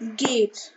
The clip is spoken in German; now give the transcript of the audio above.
geht.